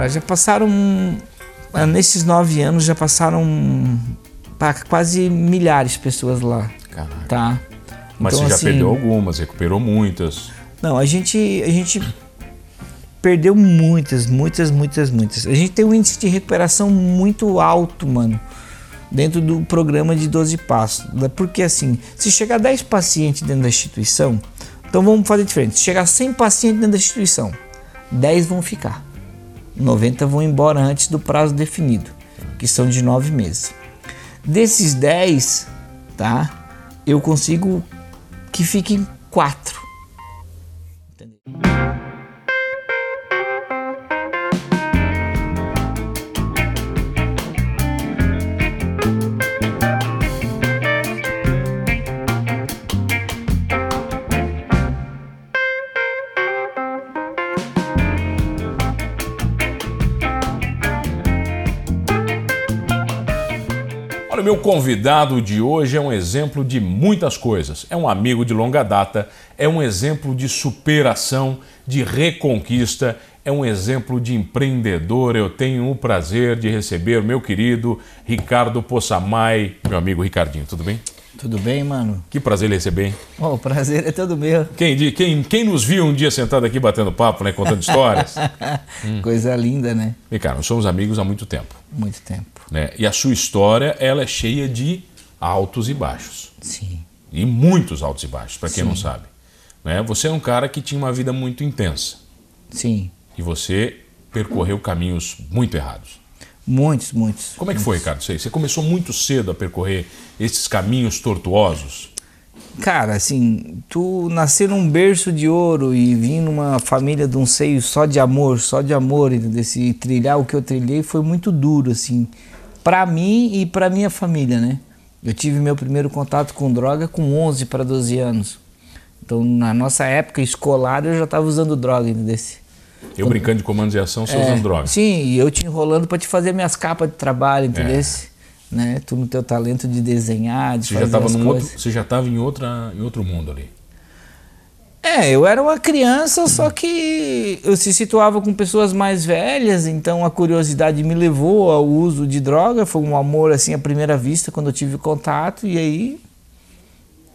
Cara, já passaram. ah, Nesses nove anos já passaram pá, quase milhares de pessoas lá. Caraca. Tá? Mas Então, você já assim, perdeu algumas, recuperou muitas. Não, a gente, a gente perdeu muitas, muitas, muitas, muitas. A gente tem um índice de recuperação muito alto, mano, dentro do programa de 12 passos. Porque assim, se chegar 10 pacientes dentro da instituição, então vamos fazer diferente. Se chegar 100 pacientes dentro da instituição, 10 vão ficar. 90 vão embora antes do prazo definido, que são de 9 meses. Desses 10, tá? Eu consigo que fiquem 4. Meu convidado de hoje é um exemplo de muitas coisas. É um amigo de longa data, é um exemplo de superação, de reconquista, é um exemplo de empreendedor. Eu tenho o prazer de receber o meu querido Ricardo Possamay, meu amigo Ricardinho, tudo bem? Tudo bem, mano? Que prazer lhe receber, hein? Oh, o prazer é todo meu. Quem, quem, quem nos viu um dia sentado aqui batendo papo, né, contando histórias? Coisa linda, né? e cara, nós somos amigos há muito tempo. Muito tempo. Né? E a sua história, ela é cheia de altos e baixos. Sim. E muitos altos e baixos, para quem Sim. não sabe. Né? Você é um cara que tinha uma vida muito intensa. Sim. E você percorreu caminhos muito errados. Muitos, muitos. Como é que foi, Ricardo? Você você começou muito cedo a percorrer esses caminhos tortuosos. Cara, assim, tu nascer num berço de ouro e vir numa família de um seio só de amor, só de amor, entendeu? E trilhar o que eu trilhei foi muito duro, assim, pra mim e pra minha família, né? Eu tive meu primeiro contato com droga com 11 para 12 anos. Então, na nossa época escolar, eu já tava usando droga, entendeu? Eu brincando de comandos de ação, você É, usando droga. Sim, e eu te enrolando pra te fazer minhas capas de trabalho, entendeu? É. Né? Tu no teu talento de desenhar, de Você já fazer estava as num coisas. outro, você já estava em outra, em outro mundo ali. É, eu era uma criança, só que eu se situava com pessoas mais velhas, então a curiosidade me levou ao uso de droga, foi um amor assim à primeira vista quando eu tive contato e aí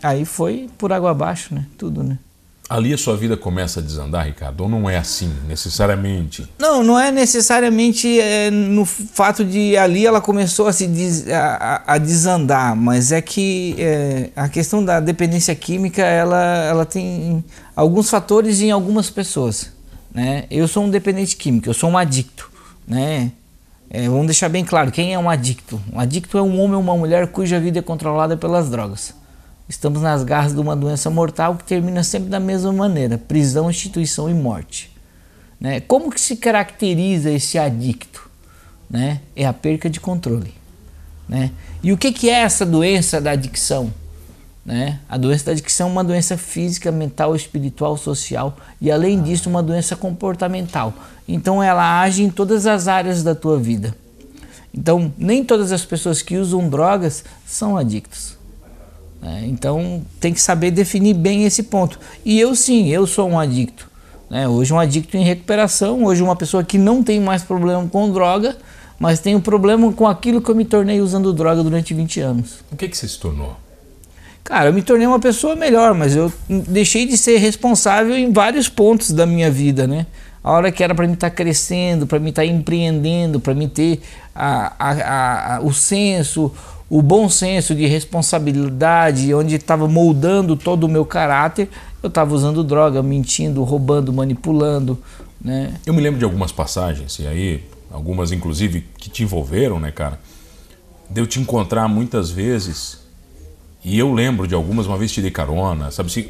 aí foi por água abaixo, né? Tudo, né? Ali a sua vida começa a desandar, Ricardo? Ou não é assim, necessariamente? Não, não é necessariamente é, no fato de ali ela começou a se des- a, a- desandar, mas é que é, a questão da dependência química ela, ela tem alguns fatores em algumas pessoas. Né? Eu sou um dependente químico, eu sou um adicto. Né? É, vamos deixar bem claro, quem é um adicto? Um adicto é um homem ou uma mulher cuja vida é controlada pelas drogas. Estamos nas garras de uma doença mortal que termina sempre da mesma maneira: prisão, instituição e morte. Né? Como que se caracteriza esse adicto? Né? É a perca de controle. Né? E o que, que é essa doença da adicção? Né? A doença da adicção é uma doença física, mental, espiritual, social e, além disso, uma doença comportamental. Então, ela age em todas as áreas da tua vida. Então, nem todas as pessoas que usam drogas são adictos. Né? Então, tem que saber definir bem esse ponto. E eu, sim, eu sou um adicto. né? Hoje, um adicto em recuperação. Hoje, uma pessoa que não tem mais problema com droga, mas tem um problema com aquilo que eu me tornei usando droga durante 20 anos. O que, que você se tornou? Cara, eu me tornei uma pessoa melhor, mas eu deixei de ser responsável em vários pontos da minha vida, né? A hora que era para mim estar crescendo, para mim estar empreendendo, para mim ter a, a- a- o senso, o bom senso de responsabilidade, onde estava moldando todo o meu caráter, eu estava usando droga, mentindo, roubando, manipulando, né? Eu me lembro de algumas passagens, e aí, algumas inclusive que te envolveram, né, cara? De eu te encontrar muitas vezes, e eu lembro de algumas, uma vez te dei carona, sabe assim?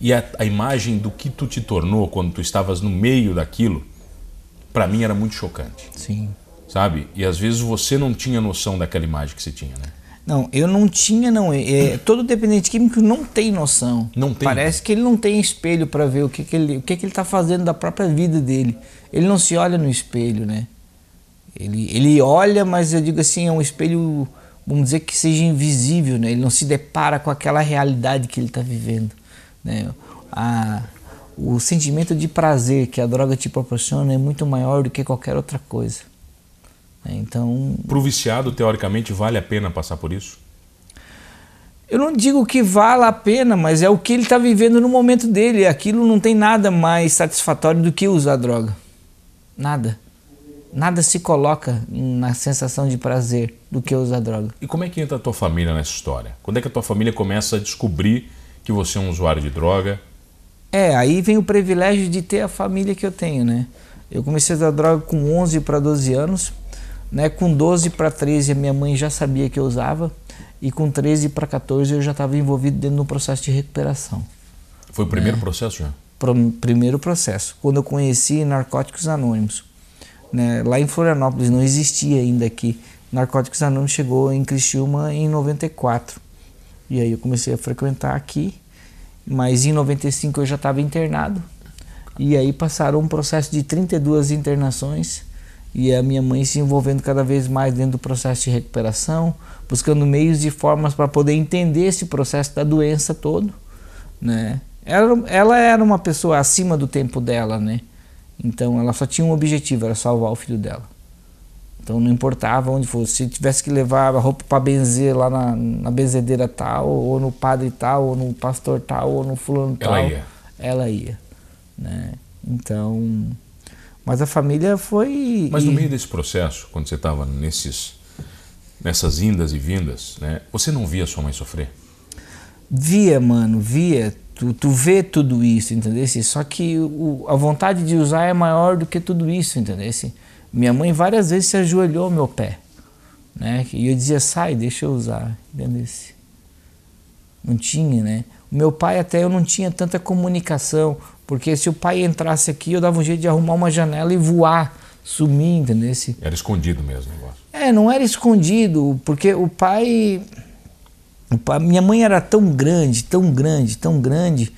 E a, a imagem do que tu te tornou quando tu estavas no meio daquilo, pra mim era muito chocante, Sim. Sabe? E às vezes você não tinha noção daquela imagem que você tinha, né? Não, eu não tinha, não. É, todo dependente químico não tem noção. Não tem. Parece que ele não tem espelho para ver o que, que ele o que, que ele está fazendo da própria vida dele. Ele não se olha no espelho, né? Ele, ele olha, mas eu digo assim, é um espelho, vamos dizer que seja invisível, né? Ele não se depara com aquela realidade que ele está vivendo, né? A, o sentimento de prazer que a droga te proporciona é muito maior do que qualquer outra coisa. É, então. Para o viciado, teoricamente, vale a pena passar por isso? Eu não digo que vale a pena, mas é o que ele está vivendo no momento dele. Aquilo não tem nada mais satisfatório do que usar droga. Nada. Nada se coloca na sensação de prazer do que usar droga. E como é que entra a tua família nessa história? Quando é que a tua família começa a descobrir que você é um usuário de droga? É, aí vem o privilégio de ter a família que eu tenho, né? Eu comecei a usar droga com 11 para 12 anos, né? Com 12 para 13 a minha mãe já sabia que eu usava e com 13 para 14 eu já estava envolvido dentro do processo de recuperação. Foi o primeiro né? processo já? Pro, primeiro processo, quando eu conheci Narcóticos Anônimos. Né? Lá em Florianópolis não existia ainda aqui. Narcóticos Anônimos chegou em Criciúma em 94. E aí eu comecei a frequentar aqui mas em 95 eu já estava internado. E aí passaram um processo de 32 internações e a minha mãe se envolvendo cada vez mais dentro do processo de recuperação, buscando meios e formas para poder entender esse processo da doença todo, né? Ela, ela era uma pessoa acima do tempo dela, né? Então ela só tinha um objetivo, era salvar o filho dela. Então não importava onde fosse. Se tivesse que levar a roupa para benzer lá na, na benzedeira tal, ou no padre tal, ou no pastor tal, ou no fulano tal, ela ia. Ela ia né? Então. Mas a família foi. Mas no meio desse processo, quando você estava nesses, nessas indas e vindas, né, você não via sua mãe sofrer? Via, mano, via. Tu, tu vê tudo isso, entendeu? Só que o, a vontade de usar é maior do que tudo isso, entendeu? Minha mãe várias vezes se ajoelhou ao meu pé. Né? E eu dizia, sai, deixa eu usar. Entendeu? Não tinha, né? O meu pai até eu não tinha tanta comunicação, porque se o pai entrasse aqui, eu dava um jeito de arrumar uma janela e voar, sumir, entendeu? Era escondido mesmo o negócio. É, não era escondido, porque o pai, o pai. Minha mãe era tão grande, tão grande, tão grande,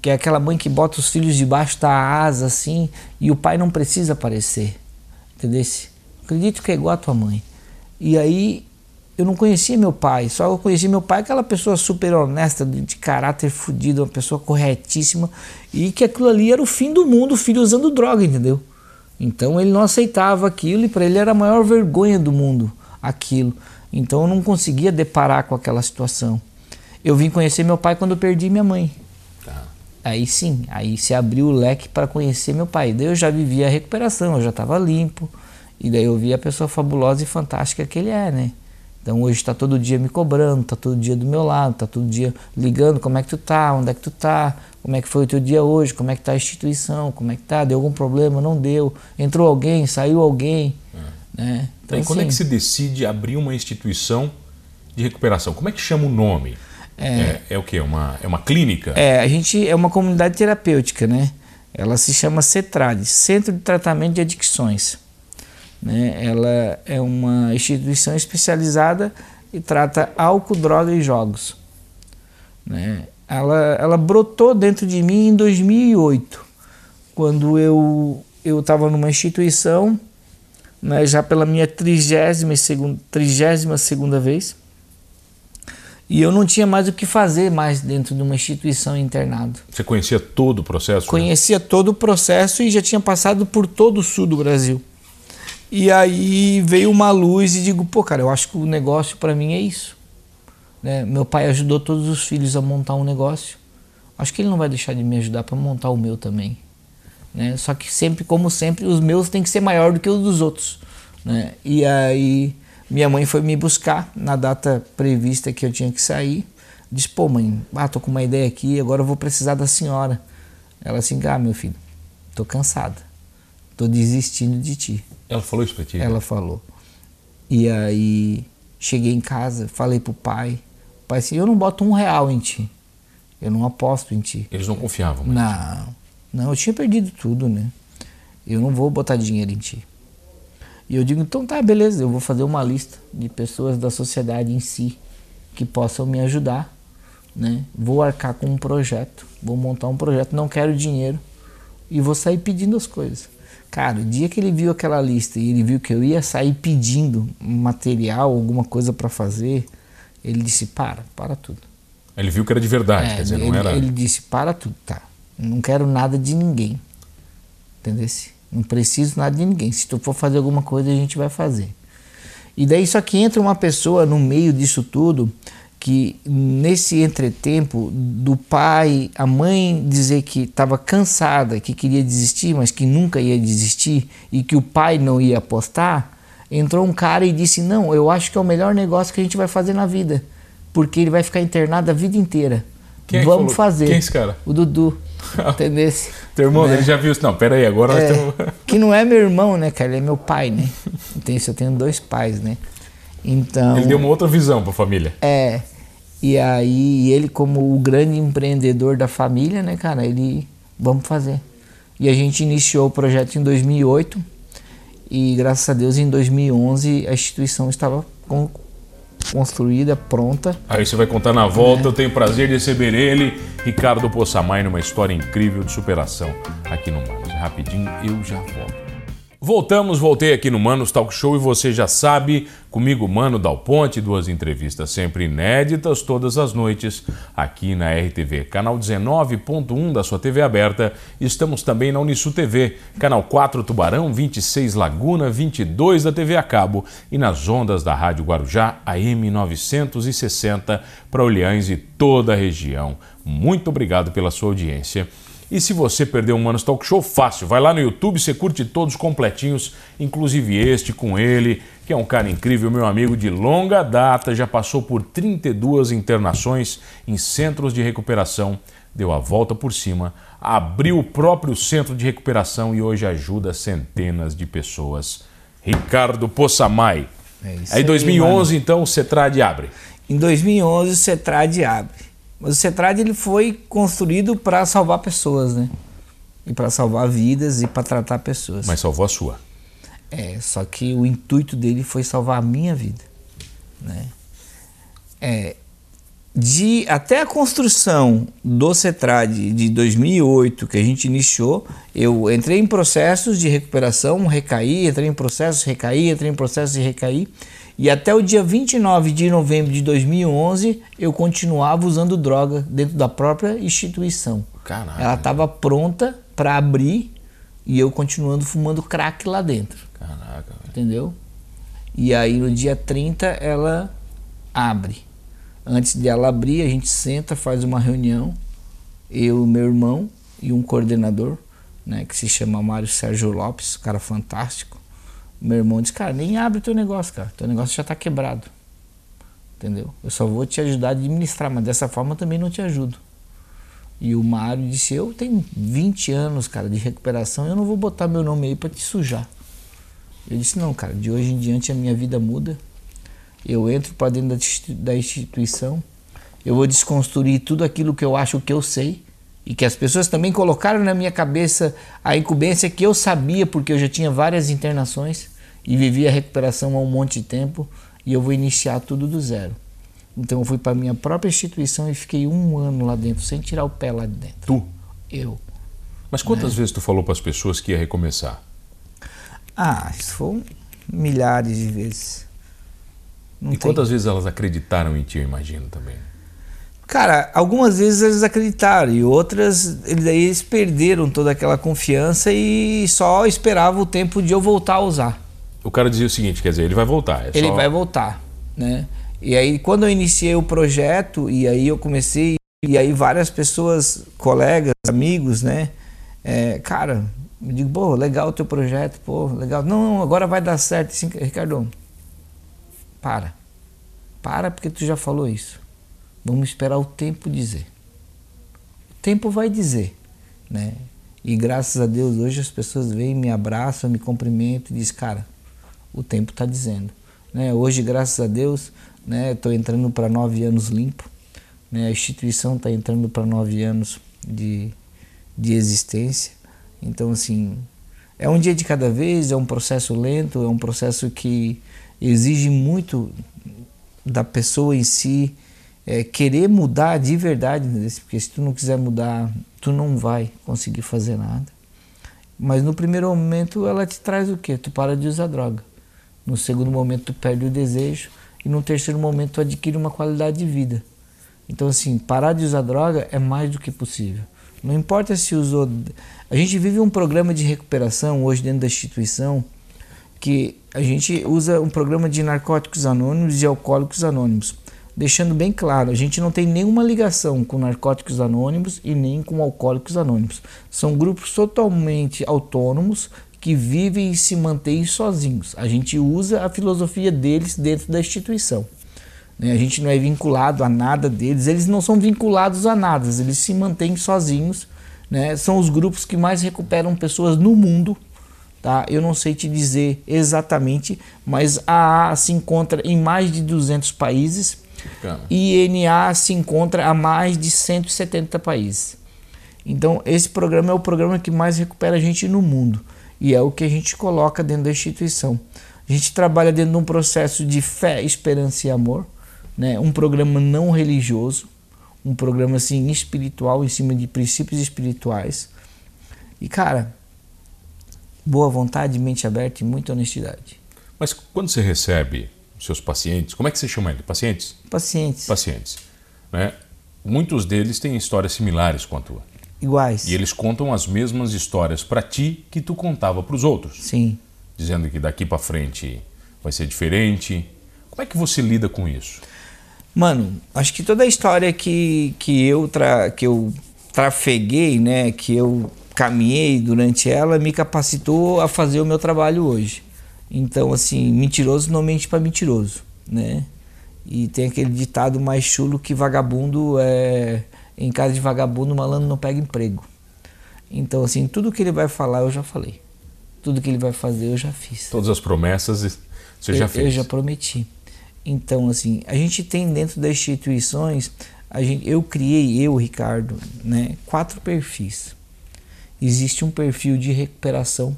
que é aquela mãe que bota os filhos debaixo da asa assim, e o pai não precisa aparecer. Entendeu? Acredito que é igual a tua mãe. E aí eu não conhecia meu pai, só eu conheci meu pai, aquela pessoa super honesta, de, caráter fodido, uma pessoa corretíssima, e que aquilo ali era o fim do mundo, o filho usando droga, entendeu? Então ele não aceitava aquilo e para ele era a maior vergonha do mundo aquilo. Então eu não conseguia deparar com aquela situação. Eu vim conhecer meu pai quando eu perdi minha mãe. Aí sim, aí se abriu o leque para conhecer meu pai. Daí eu já vivia a recuperação, eu já estava limpo. E daí eu vi a pessoa fabulosa e fantástica que ele é, né? Então hoje está todo dia me cobrando, está todo dia do meu lado, está todo dia ligando, como é que tu tá, onde é que tu tá, como é que foi o teu dia hoje, como é que tá a instituição, como é que tá, deu algum problema, não deu, entrou alguém, saiu alguém, é. né? Então, e quando é que se decide abrir uma instituição de recuperação? Como é que chama o nome? É, é, é o que? Uma, é uma clínica? É, a gente é uma comunidade terapêutica, né? Ela se chama CETRAD, Centro de Tratamento de Adicções. Né? Ela é uma instituição especializada e trata álcool, droga e jogos. Né? Ela, ela brotou dentro de mim em 2008, quando eu eu estava numa instituição, né, já pela minha trigésima segunda, trigésima segunda vez, e eu não tinha mais o que fazer mais dentro de uma instituição internado. Você conhecia todo o processo? Conhecia né? todo o processo e já tinha passado por todo o sul do Brasil. E aí veio uma luz e digo, pô, cara, eu acho que o negócio para mim é isso. Né? Meu pai ajudou todos os filhos a montar um negócio. Acho que ele não vai deixar de me ajudar para montar o meu também. Né? Só que sempre, como sempre, os meus têm que ser maior do que os dos outros. Né? E aí minha mãe foi me buscar na data prevista que eu tinha que sair. Disse, pô mãe, ah, tô com uma ideia aqui, agora eu vou precisar da senhora. Ela assim, ah, meu filho, tô cansada, tô desistindo de ti. Ela falou isso pra ti? Ela falou. E aí cheguei em casa, falei pro pai, o pai assim, eu não boto um real em ti, eu não aposto em ti. Eles não confiavam? Mas... Não, não, eu tinha perdido tudo, né? Eu não vou botar dinheiro em ti. E eu digo, então tá, beleza, eu vou fazer uma lista de pessoas da sociedade em si que possam me ajudar, né? Vou arcar com um projeto, vou montar um projeto, não quero dinheiro e vou sair pedindo as coisas. Cara, o dia que ele viu aquela lista e ele viu que eu ia sair pedindo material, alguma coisa para fazer, ele disse: para, para tudo. Ele viu que era de verdade, é, quer dizer, ele, não era. Ele disse: para tudo, tá. Não quero nada de ninguém. Entendeu? Não preciso nada de ninguém. Se tu for fazer alguma coisa, a gente vai fazer. E daí só que entra uma pessoa no meio disso tudo que nesse entretempo do pai, a mãe dizer que estava cansada, que queria desistir, mas que nunca ia desistir e que o pai não ia apostar, entrou um cara e disse: "Não, eu acho que é o melhor negócio que a gente vai fazer na vida, porque ele vai ficar internado a vida inteira. Quem é Vamos fazer". Quem é esse cara? O Dudu. Entendeu? Teu irmão, Né? ele já viu isso. Não, pera aí, agora nós É, temos... que não é meu irmão, né, cara? Ele é meu pai, né? Então, eu tenho dois pais, né? Então. Ele deu uma outra visão pra família. É. E aí, ele, como o grande empreendedor da família, né, cara, ele. Vamos fazer. E a gente iniciou o projeto em 2008. E graças a Deus, em 2011, a instituição estava con- construída, pronta. Aí você vai contar na volta. Eu tenho o prazer de receber ele, Ricardo Possamay, numa história incrível de superação aqui no Manos. Rapidinho, eu já volto. Voltamos, voltei aqui no Manos Talk Show e você já sabe, comigo, Mano Dal Ponte, duas entrevistas sempre inéditas todas as noites aqui na RTV, canal 19.1 da sua TV aberta. Estamos também na Unisu TV, canal 4 Tubarão, 26 Laguna, 22 da TV a cabo e nas ondas da Rádio Guarujá, AM 960 para Olhães e toda a região. Muito obrigado pela sua audiência. E se você perdeu um Manos Talk Show, fácil. Vai lá no YouTube, você curte todos completinhos, inclusive este com ele, que é um cara incrível, meu amigo de longa data, já passou por 32 internações em centros de recuperação, deu a volta por cima, abriu o próprio centro de recuperação e hoje ajuda centenas de pessoas. Ricardo Possamay. É isso Aí, aí, 2011, então, o Cetrad abre. Em 2011 o Cetrad abre. Mas o Cetrad ele foi construído para salvar pessoas, né? E para salvar vidas e para tratar pessoas. Mas salvou a sua. É, só que o intuito dele foi salvar a minha vida, né? É, de até a construção do Cetrad de 2008 que a gente iniciou, eu entrei em processos de recuperação, recaí, entrei em processos, recaí, entrei em processos e recaí. E até o dia 29 de novembro de 2011, eu continuava usando droga dentro da própria instituição. Caraca. Ela estava pronta para abrir e eu continuando fumando crack lá dentro, Caraca, velho. entendeu? E aí no dia 30 ela abre. Antes de ela abrir, a gente senta, faz uma reunião, eu, meu irmão e um coordenador, né, que se chama Mário Sérgio Lopes, cara fantástico. Meu irmão disse, cara, nem abre teu negócio, cara. Teu negócio já tá quebrado. Entendeu? Eu só vou te ajudar a administrar, mas dessa forma também não te ajudo. E o Mário disse, eu tenho 20 anos, cara, de recuperação, eu não vou botar meu nome aí para te sujar. Eu disse, não, cara, de hoje em diante a minha vida muda. Eu entro para dentro da instituição, eu vou desconstruir tudo aquilo que eu acho que eu sei e que as pessoas também colocaram na minha cabeça a incumbência que eu sabia porque eu já tinha várias internações e vivia a recuperação há um monte de tempo e eu vou iniciar tudo do zero. Então eu fui para minha própria instituição e fiquei um ano lá dentro sem tirar o pé lá de dentro. Tu? Eu. Mas quantas vezes tu falou para as pessoas que ia recomeçar? Ah, isso foi milhares de vezes. Não e tem- quantas vezes elas acreditaram em ti, eu imagino também. Cara, algumas vezes eles acreditaram e outras eles, eles perderam toda aquela confiança e só esperavam o tempo de eu voltar a usar. O cara dizia o seguinte, quer dizer, ele vai voltar. é Ele só- vai voltar, né? E aí quando eu iniciei o projeto e aí eu comecei e aí várias pessoas, colegas, amigos, né? É, cara, me digo, pô, legal o teu projeto, pô, legal. Não, não, agora vai dar certo. Assim, Ricardo, para. Para porque tu já falou isso. Vamos esperar o tempo dizer. O tempo vai dizer, né? E graças a Deus hoje as pessoas vêm, me abraçam, me cumprimentam e dizem, cara, o tempo está dizendo. Né? Hoje, graças a Deus, né, estou entrando para nove anos limpo. Né? A instituição está entrando para nove anos de, de existência. Então, assim, é um dia de cada vez, é um processo lento, é um processo que exige muito da pessoa em si é, querer mudar de verdade, né? porque se tu não quiser mudar, tu não vai conseguir fazer nada. Mas no primeiro momento ela te traz o quê? Tu para de usar droga. No segundo momento tu perde o desejo e no terceiro momento tu adquire uma qualidade de vida. Então assim, parar de usar droga é mais do que possível. Não importa se usou. A gente vive um programa de recuperação hoje dentro da instituição que a gente usa um programa de narcóticos anônimos e alcoólicos anônimos, deixando bem claro, a gente não tem nenhuma ligação com narcóticos anônimos e nem com alcoólicos anônimos. São grupos totalmente autônomos que vivem e se mantêm sozinhos. A gente usa a filosofia deles dentro da instituição. Né? A gente não é vinculado a nada deles, eles não são vinculados a nada, eles se mantêm sozinhos. Né? São os grupos que mais recuperam pessoas no mundo tá? Eu não sei te dizer exatamente, mas a AA se encontra em mais de 200 países e INA se encontra a mais de 170 países. Então, esse programa é o programa que mais recupera a gente no mundo e é o que a gente coloca dentro da instituição. A gente trabalha dentro de um processo de fé, esperança e amor, né? um programa não religioso, um programa assim espiritual, em cima de princípios espirituais. E cara, boa vontade, mente aberta e muita honestidade. Mas quando você recebe seus pacientes, como é que você chama ele? Pacientes? Pacientes. Pacientes. Né? Muitos deles têm histórias similares com a tua. Iguais. E eles contam as mesmas histórias para ti que tu contava para os outros. Sim. Dizendo que daqui para frente vai ser diferente. Como é que você lida com isso? Mano, acho que toda a história que, que eu tra, que eu trafeguei, né, que eu caminhei durante ela me capacitou a fazer o meu trabalho hoje. Então, assim, mentiroso não mente para mentiroso, né? E tem aquele ditado mais chulo que vagabundo é. Em casa de vagabundo, malandro não pega emprego. Então, assim, tudo que ele vai falar eu já falei. Tudo que ele vai fazer eu já fiz. Todas as promessas você eu, já fez. Eu já prometi. Então, assim, a gente tem dentro das instituições, a gente, eu criei, eu, Ricardo, né, quatro perfis existe um perfil de recuperação,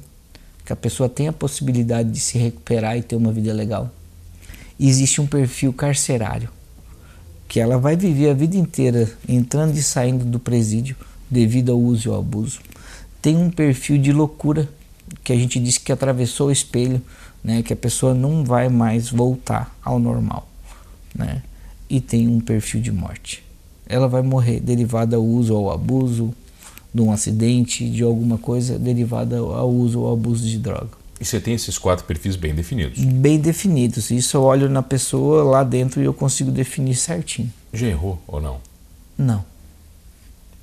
que a pessoa tem a possibilidade de se recuperar e ter uma vida legal. existe um perfil carcerário, que ela vai viver a vida inteira entrando e saindo do presídio devido ao uso e ao abuso. Tem um perfil de loucura, que a gente diz que atravessou o espelho, né, que a pessoa não vai mais voltar ao normal. Né? E tem um perfil de morte. Ela vai morrer derivada ao uso ou ao abuso, de um acidente, de alguma coisa derivada ao uso ou abuso de droga. E você tem esses quatro perfis bem definidos? Bem definidos. Isso eu olho na pessoa lá dentro e eu consigo definir certinho. Já errou ou não? Não.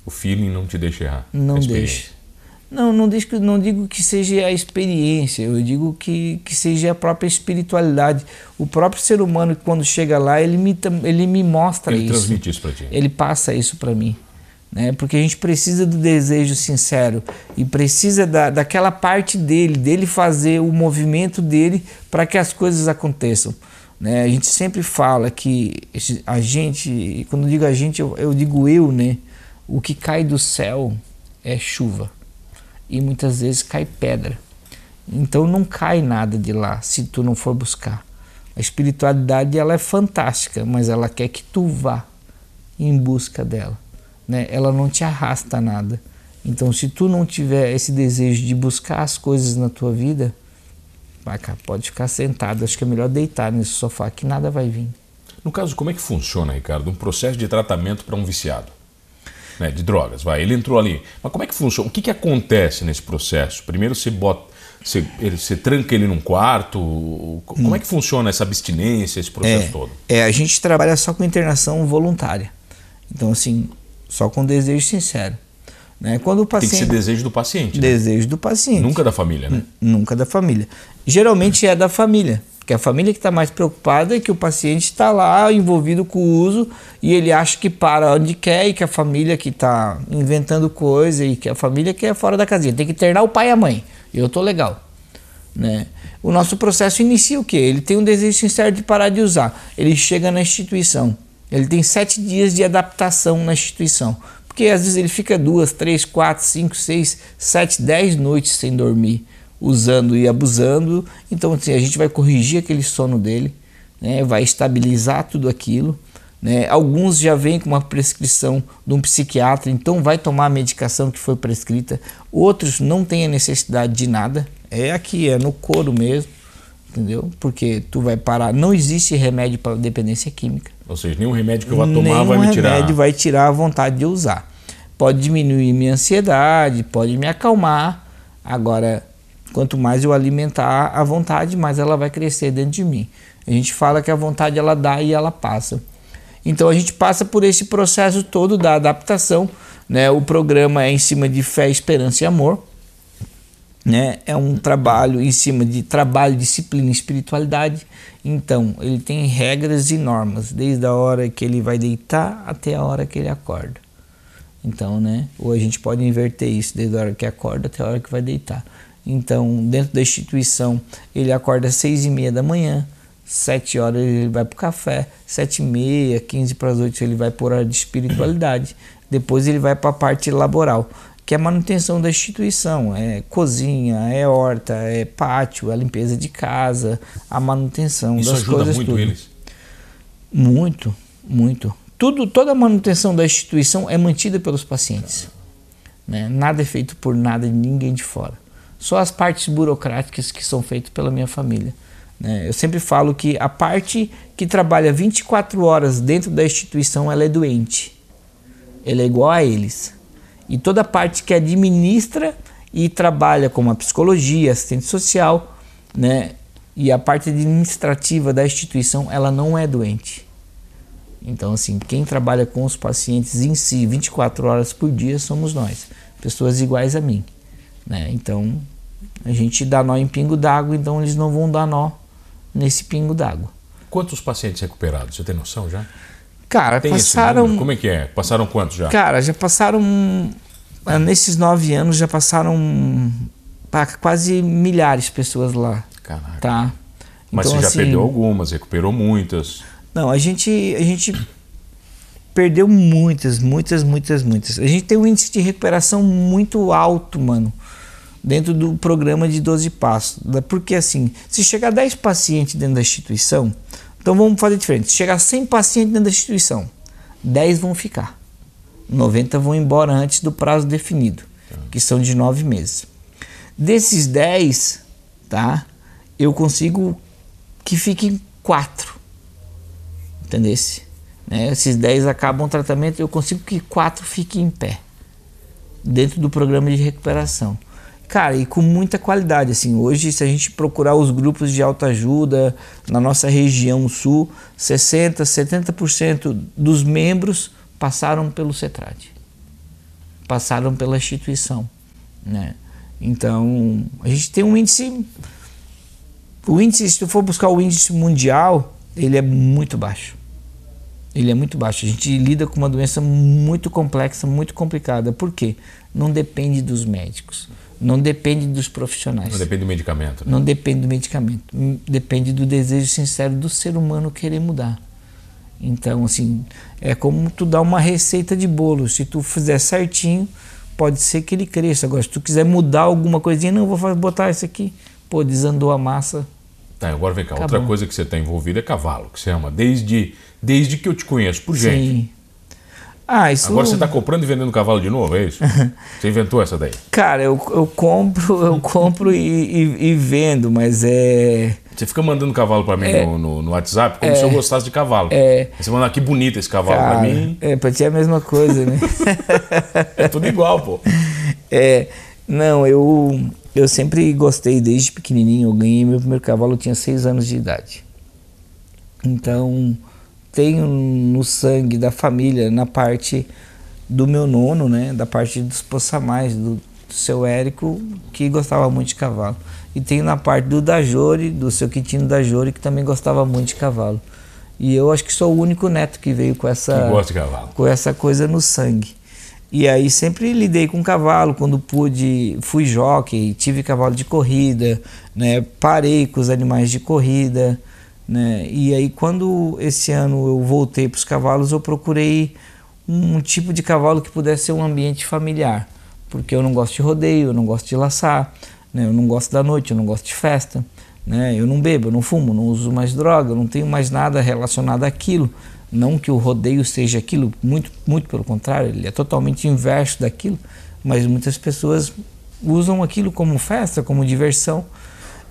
O feeling não te deixa errar? Não deixa. Não, não, digo, não digo que seja a experiência, eu digo que, que seja a própria espiritualidade. O próprio ser humano, quando chega lá, ele me, ele me mostra ele isso. Ele transmite isso para ti. Ele passa isso para mim né? Porque a gente precisa do desejo sincero e precisa da, daquela parte dele, dele fazer o movimento dele para que as coisas aconteçam. Né? A gente sempre fala que a gente, quando digo a gente, eu, eu digo eu, né? O que cai do céu é chuva e muitas vezes cai pedra. Então não cai nada de lá se tu não for buscar. A espiritualidade ela é fantástica, mas ela quer que tu vá em busca dela né, ela não te arrasta nada. Então, se tu não tiver esse desejo de buscar as coisas na tua vida, vai, pode ficar sentado. Acho que é melhor deitar nesse sofá que nada vai vir. No caso, como é que funciona, Ricardo, um processo de tratamento para um viciado? Né, de drogas, vai, ele entrou ali. Mas como é que funciona? O que, que acontece nesse processo? Primeiro você bota, você, ele, você tranca ele num quarto? Como hum. é que funciona essa abstinência, esse processo é, todo? É, a gente trabalha só com internação voluntária. Então, assim, só com desejo sincero. Né? Quando o paciente, Tem que ser desejo do paciente. Né? Desejo do paciente. Nunca da família, né? Nunca da família. Geralmente é da família. Porque a família que está mais preocupada é que o paciente está lá envolvido com o uso e ele acha que para onde quer e que a família que está inventando coisa e que a família quer fora da casinha. Tem que internar o pai e a mãe. Eu tô legal. Né? O nosso processo inicia o quê? Ele tem um desejo sincero de parar de usar. Ele chega na instituição. Ele tem sete dias de adaptação na instituição. Porque às vezes ele fica duas, três, quatro, cinco, seis, sete, dez noites sem dormir, usando e abusando. Então assim, a gente vai corrigir aquele sono dele, né? vai estabilizar tudo aquilo. Né? Alguns já vêm com uma prescrição de um psiquiatra, então vai tomar a medicação que foi prescrita. Outros não têm a necessidade de nada. É aqui, é no couro mesmo entendeu? Porque tu vai parar, não existe remédio para dependência química. Ou seja, nenhum remédio que eu vá tomar vai me tirar. remédio vai tirar a vontade de usar. pode diminuir minha ansiedade, pode me acalmar. Agora, quanto mais eu alimentar a vontade, mais ela vai crescer dentro de mim. A gente fala que a vontade ela dá e ela passa. Então a gente passa por esse processo todo da adaptação. Né? O programa é em cima de fé, esperança e amor. Né? É um trabalho em cima de trabalho, disciplina e espiritualidade. Então ele tem regras e normas, desde a hora que ele vai deitar até a hora que ele acorda. Então, né? Ou a gente pode inverter isso, desde a hora que acorda até a hora que vai deitar. Então, dentro da instituição, ele acorda às seis e meia da manhã, sete horas ele vai para o café, sete e meia, quinze para as oito ele vai por hora de espiritualidade, depois ele vai para a parte laboral, que é a manutenção da instituição, é cozinha, é horta, é pátio, é limpeza de casa, a manutenção Isso das ajuda coisas muito tudo. eles. Muito, muito. Tudo, toda a manutenção da instituição é mantida pelos pacientes. Né? Nada é feito por nada de ninguém de fora. Só as partes burocráticas que são feitas pela minha família. Né? Eu sempre falo que a parte que trabalha 24 horas dentro da instituição ela é doente. Ela é igual a eles. E toda a parte que administra e trabalha como a psicologia, assistente social, né? E a parte administrativa da instituição, ela não é doente. Então, assim, quem trabalha com os pacientes em si 24 horas por dia somos nós, pessoas iguais a mim. Né? Então, a gente dá nó em pingo d'água, então eles não vão dar nó nesse pingo d'água. Quantos pacientes recuperados? Você tem noção já? Cara, Tem passaram. Como é que é? Passaram quantos já? Cara, já passaram. ah, Nesses nove anos já passaram pá, quase milhares de pessoas lá, Caraca. tá? Mas Então, você já assim, perdeu algumas, recuperou muitas. Não, a gente, a gente perdeu muitas, muitas, muitas, muitas. A gente tem um índice de recuperação muito alto, mano, dentro do programa de 12 passos. Porque assim, se chegar 10 pacientes dentro da instituição, então vamos fazer diferente. Se chegar 100 pacientes dentro da instituição, 10 vão ficar. 90 vão embora antes do prazo definido, que são de 9 meses. Desses 10, tá? Eu consigo que fiquem 4 entendesse? Né? Esses 10 acabam o tratamento, eu consigo que 4 fiquem em pé dentro do programa de recuperação. Cara, e com muita qualidade, assim, hoje se a gente procurar os grupos de autoajuda na nossa região sul, 60, 70% dos membros passaram pelo CETRAD. Passaram pela instituição, né? Então, a gente tem um índice o índice, se tu for buscar o índice mundial, ele é muito baixo. Ele é muito baixo. A gente lida com uma doença muito complexa, muito complicada. Por quê? Não depende dos médicos, não depende dos profissionais, Não depende do medicamento. Né? não depende do medicamento, Hum, depende do desejo sincero do ser humano querer mudar. Então, assim, é como tu dar uma receita de bolo. Se tu fizer certinho, pode ser que ele cresça. Agora, se tu quiser mudar alguma coisinha, não, vou botar isso aqui. Pô, desandou a massa. Tá, agora vem cá. Tá Outra coisa que você está envolvido é cavalo, que você ama desde, desde que eu te conheço por gente. Sim. Ah, isso. Agora você está comprando e vendendo cavalo de novo, é isso? você inventou essa daí? Cara, eu, eu compro, eu compro e, e- e vendo, mas é. Você fica mandando cavalo para mim no, no- no WhatsApp como se eu gostasse de cavalo. É. Você manda que bonito esse cavalo para mim. é, pra ti é a mesma coisa, né? É tudo igual, pô. É, não, eu, eu sempre gostei desde pequenininho. Eu ganhei meu primeiro cavalo, eu tinha seis anos de idade. Então, tenho no sangue da família, na parte do meu nono, né? Da parte dos Poçamais, do, do seu Érico, que gostava muito de cavalo. E tenho na parte do Dajore, do seu Quintino Dajore, que também gostava muito de cavalo. E eu acho que sou o único neto que veio com essa com essa coisa no sangue. E aí sempre lidei com cavalo, quando pude, fui jockey, tive cavalo de corrida, né? Parei com os animais de corrida, né? E aí quando esse ano eu voltei para os cavalos, eu procurei um tipo de cavalo que pudesse ser um ambiente familiar, porque eu não gosto de rodeio, eu não gosto de laçar, né? Eu não gosto da noite, eu não gosto de festa, né? Eu não bebo, eu não fumo, não uso mais droga, eu não tenho mais nada relacionado àquilo. Não que o rodeio seja aquilo, muito, muito pelo contrário, ele é totalmente inverso daquilo, mas muitas pessoas usam aquilo como festa, como diversão,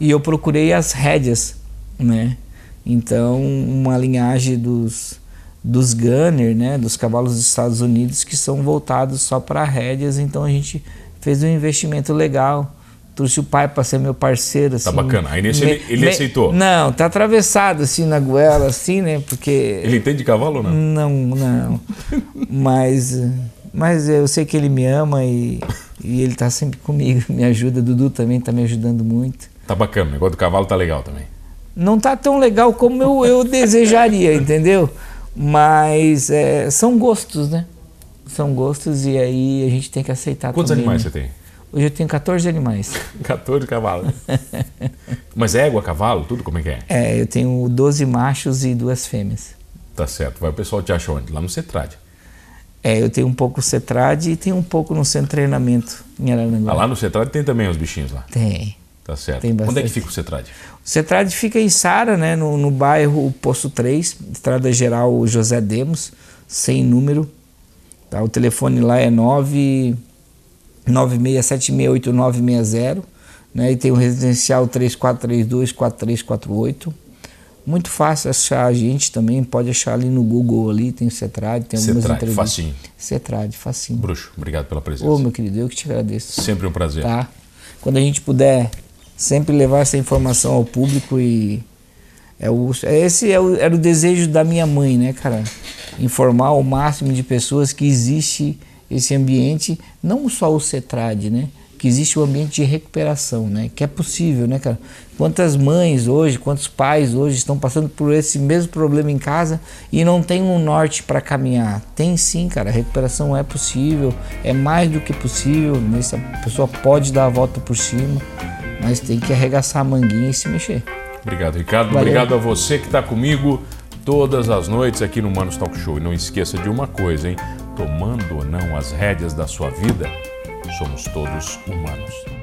e eu procurei as rédeas, né? Então, uma linhagem dos, dos Gunner, né, dos cavalos dos Estados Unidos que são voltados só para rédeas, então a gente fez um investimento legal. Trouxe o pai para ser meu parceiro. Tá Assim, tá bacana. Aí nesse me, ele, ele me, aceitou? Não, tá atravessado assim na goela, assim, né? Porque. Ele entende de cavalo ou não? Não, não. mas, mas eu sei que ele me ama e, e ele tá sempre comigo, me ajuda. Dudu também tá me ajudando muito. Tá bacana, o negócio do cavalo tá legal também. Não tá tão legal como eu, eu desejaria, entendeu? Mas é, são gostos, né? São gostos e aí a gente tem que aceitar Quantos também, animais né? você tem? Hoje eu tenho 14 animais. 14 cavalos. Mas é égua, cavalo, tudo como é que é? É, eu tenho 12 machos e duas fêmeas. Tá certo. Vai o pessoal te acha onde? Lá no Cetrade. É, eu tenho um pouco Cetrade e tenho um pouco no centro de treinamento em Araranguá. Ah, lá no Cetrade tem também os bichinhos lá. Tem. Tá certo. Tem Onde é que fica o Cetrade? O Cetrade fica em Sara, né, no, no bairro Poço 3, Estrada Geral José Demos, sem número. Tá? O telefone lá é 9 96768960, né? E tem o residencial 3432-4348. Muito fácil achar a gente também, pode achar ali no Google ali, tem o Cetrade, tem algumas Cetrade, entrevistas. facinho. Cetrade, facinho. Bruxo, obrigado pela presença. Ô, meu querido, eu que te agradeço. Sempre um prazer. Tá? Quando a gente puder sempre levar essa informação ao público e é o, é esse é o, era o desejo da minha mãe, né, cara? Informar o máximo de pessoas que existe esse ambiente, não só o CETRAD, né? Que existe o ambiente de recuperação, né? Que é possível, né, cara? Quantas mães hoje, quantos pais hoje estão passando por esse mesmo problema em casa e não tem um norte para caminhar? Tem sim, cara. A recuperação é possível, é mais do que possível. Né? A pessoa pode dar a volta por cima, mas tem que arregaçar a manguinha e se mexer. Obrigado, Ricardo. Valeu. Obrigado a você que está comigo todas as noites aqui no Manos Talk Show. E não esqueça de uma coisa, hein? Tomando ou não as rédeas da sua vida, somos todos humanos.